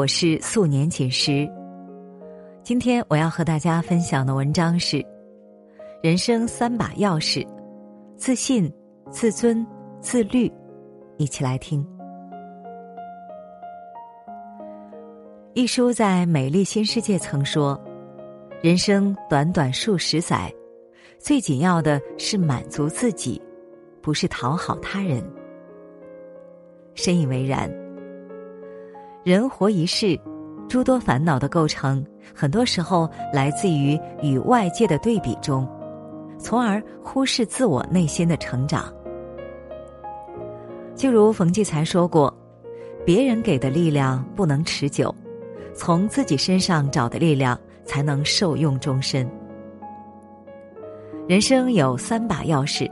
我是素年锦时。今天我要和大家分享的文章是：人生三把钥匙，自信、自尊、自律。一起来听。一书在《美丽新世界》曾说：“人生短短数十载，最紧要的是满足自己，不是讨好他人。”深以为然。人活一世，诸多烦恼的构成，很多时候来自于与外界的对比中，从而忽视自我内心的成长。就如冯骥才说过：“别人给的力量不能持久，从自己身上找的力量才能受用终身。”人生有三把钥匙，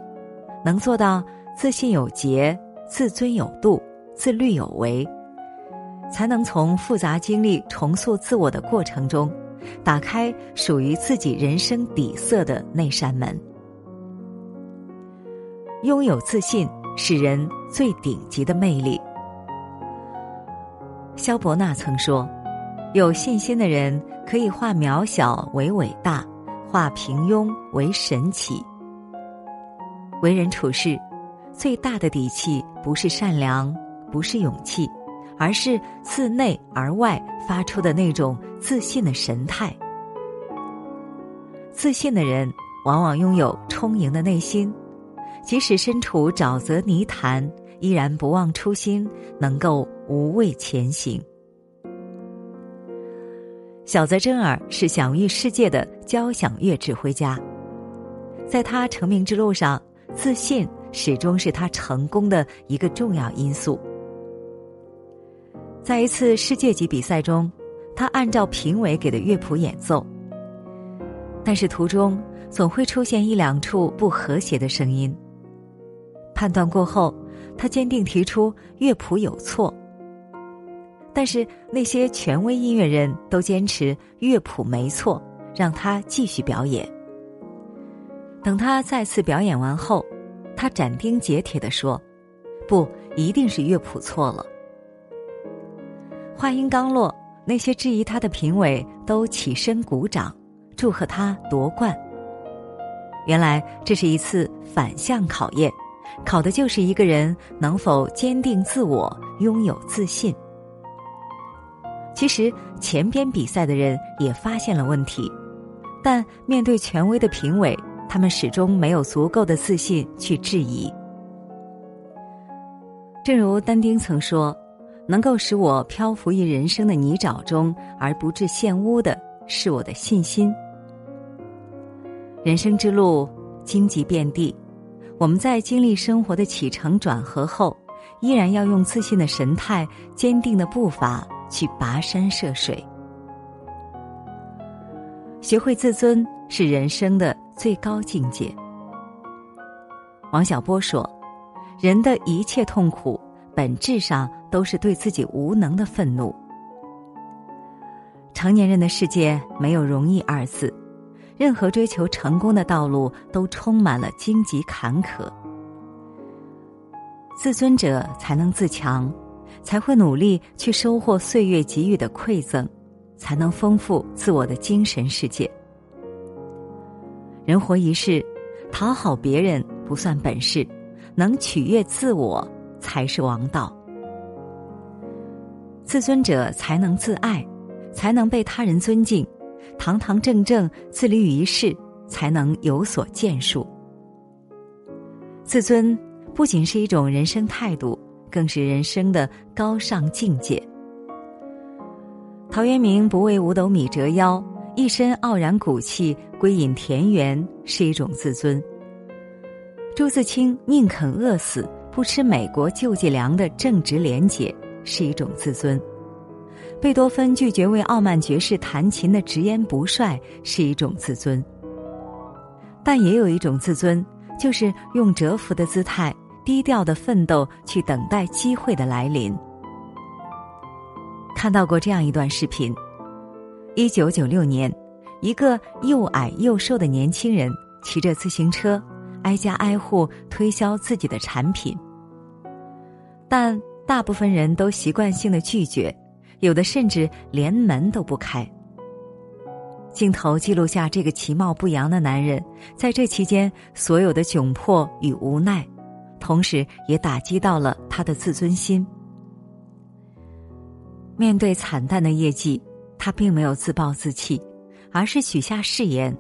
能做到自信有节、自尊有度、自律有为。才能从复杂经历重塑自我的过程中，打开属于自己人生底色的那扇门。拥有自信是人最顶级的魅力。萧伯纳曾说：“有信心的人可以化渺小为伟大，化平庸为神奇。”为人处事，最大的底气不是善良，不是勇气。而是自内而外发出的那种自信的神态。自信的人往往拥有充盈的内心，即使身处沼泽泥潭，依然不忘初心，能够无畏前行。小泽征尔是享誉世界的交响乐指挥家，在他成名之路上，自信始终是他成功的一个重要因素。在一次世界级比赛中，他按照评委给的乐谱演奏，但是途中总会出现一两处不和谐的声音。判断过后，他坚定提出乐谱有错，但是那些权威音乐人都坚持乐谱没错，让他继续表演。等他再次表演完后，他斩钉截铁地说：“不，一定是乐谱错了。”话音刚落，那些质疑他的评委都起身鼓掌，祝贺他夺冠。原来这是一次反向考验，考的就是一个人能否坚定自我，拥有自信。其实前边比赛的人也发现了问题，但面对权威的评委，他们始终没有足够的自信去质疑。正如丹丁曾说。能够使我漂浮于人生的泥沼中而不致陷污的是我的信心。人生之路荆棘遍地，我们在经历生活的起承转合后，依然要用自信的神态、坚定的步伐去跋山涉水。学会自尊是人生的最高境界。王小波说：“人的一切痛苦。”本质上都是对自己无能的愤怒。成年人的世界没有容易二字，任何追求成功的道路都充满了荆棘坎坷。自尊者才能自强，才会努力去收获岁月给予的馈赠，才能丰富自我的精神世界。人活一世，讨好别人不算本事，能取悦自我。才是王道。自尊者才能自爱，才能被他人尊敬；堂堂正正自立于世，才能有所建树。自尊不仅是一种人生态度，更是人生的高尚境界。陶渊明不为五斗米折腰，一身傲然骨气归隐田园，是一种自尊。朱自清宁肯饿死。不吃美国救济粮的正直廉洁是一种自尊；贝多芬拒绝为傲慢爵士弹琴的直言不帅是一种自尊。但也有一种自尊，就是用蛰伏的姿态、低调的奋斗去等待机会的来临。看到过这样一段视频：一九九六年，一个又矮又瘦的年轻人骑着自行车，挨家挨户推销自己的产品。但大部分人都习惯性的拒绝，有的甚至连门都不开。镜头记录下这个其貌不扬的男人，在这期间所有的窘迫与无奈，同时也打击到了他的自尊心。面对惨淡的业绩，他并没有自暴自弃，而是许下誓言：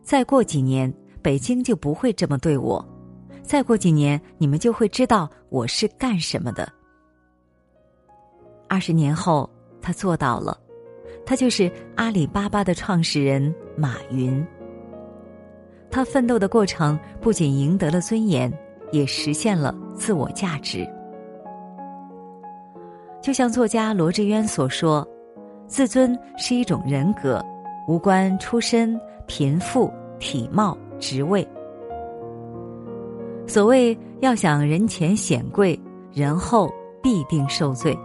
再过几年，北京就不会这么对我；再过几年，你们就会知道我是干什么的。二十年后，他做到了。他就是阿里巴巴的创始人马云。他奋斗的过程不仅赢得了尊严，也实现了自我价值。就像作家罗志渊所说：“自尊是一种人格，无关出身、贫富、体貌、职位。所谓要想人前显贵，人后必定受罪。”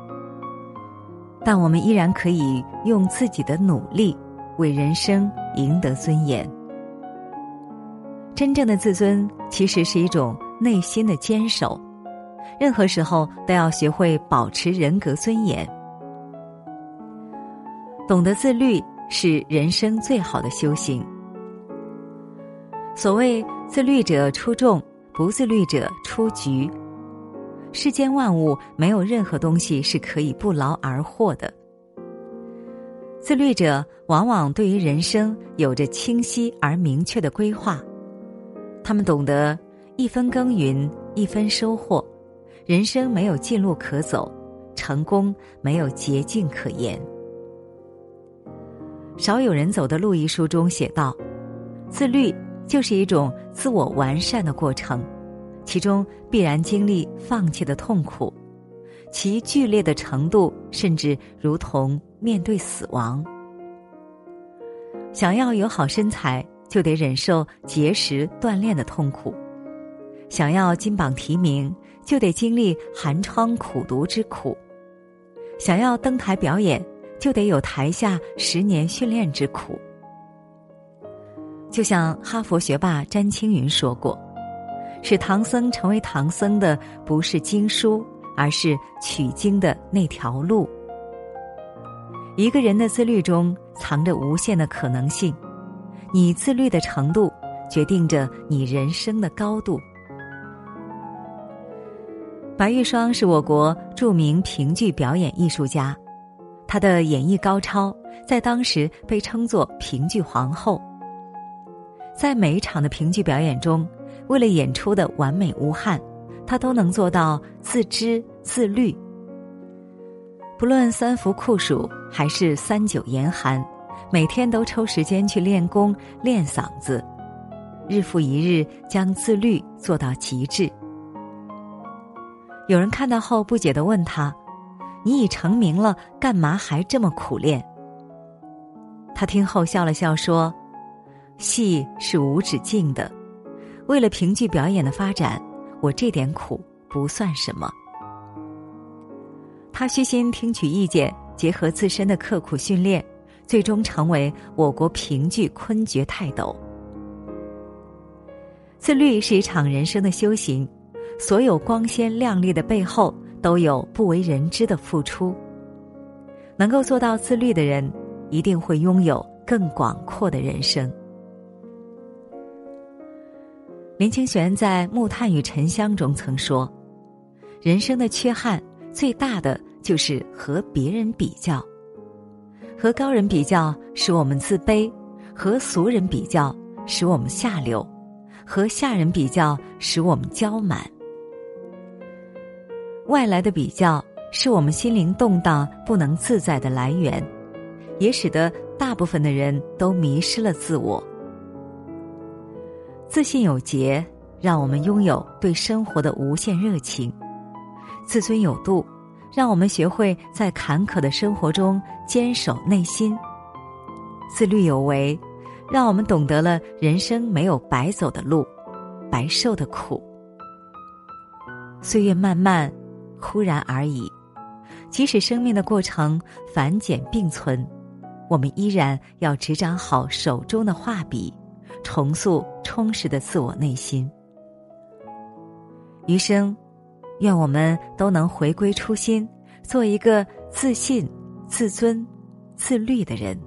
但我们依然可以用自己的努力，为人生赢得尊严。真正的自尊其实是一种内心的坚守，任何时候都要学会保持人格尊严。懂得自律是人生最好的修行。所谓自律者出众，不自律者出局。世间万物没有任何东西是可以不劳而获的。自律者往往对于人生有着清晰而明确的规划，他们懂得一分耕耘一分收获，人生没有近路可走，成功没有捷径可言。少有人走的路一书中写道：“自律就是一种自我完善的过程。”其中必然经历放弃的痛苦，其剧烈的程度甚至如同面对死亡。想要有好身材，就得忍受节食锻炼的痛苦；想要金榜题名，就得经历寒窗苦读之苦；想要登台表演，就得有台下十年训练之苦。就像哈佛学霸詹青云说过。使唐僧成为唐僧的不是经书，而是取经的那条路。一个人的自律中藏着无限的可能性，你自律的程度决定着你人生的高度。白玉霜是我国著名评剧表演艺术家，她的演绎高超，在当时被称作评剧皇后。在每一场的评剧表演中。为了演出的完美无憾，他都能做到自知自律。不论三伏酷暑还是三九严寒，每天都抽时间去练功练嗓子，日复一日将自律做到极致。有人看到后不解的问他：“你已成名了，干嘛还这么苦练？”他听后笑了笑说：“戏是无止境的。”为了评剧表演的发展，我这点苦不算什么。他虚心听取意见，结合自身的刻苦训练，最终成为我国评剧昆绝泰斗。自律是一场人生的修行，所有光鲜亮丽的背后都有不为人知的付出。能够做到自律的人，一定会拥有更广阔的人生。林清玄在《木炭与沉香》中曾说：“人生的缺憾最大的就是和别人比较，和高人比较使我们自卑，和俗人比较使我们下流，和下人比较使我们骄满。外来的比较是我们心灵动荡不能自在的来源，也使得大部分的人都迷失了自我。”自信有节，让我们拥有对生活的无限热情；自尊有度，让我们学会在坎坷的生活中坚守内心；自律有为，让我们懂得了人生没有白走的路，白受的苦。岁月漫漫，忽然而已。即使生命的过程繁简并存，我们依然要执掌好手中的画笔。重塑充实的自我内心，余生，愿我们都能回归初心，做一个自信、自尊、自律的人。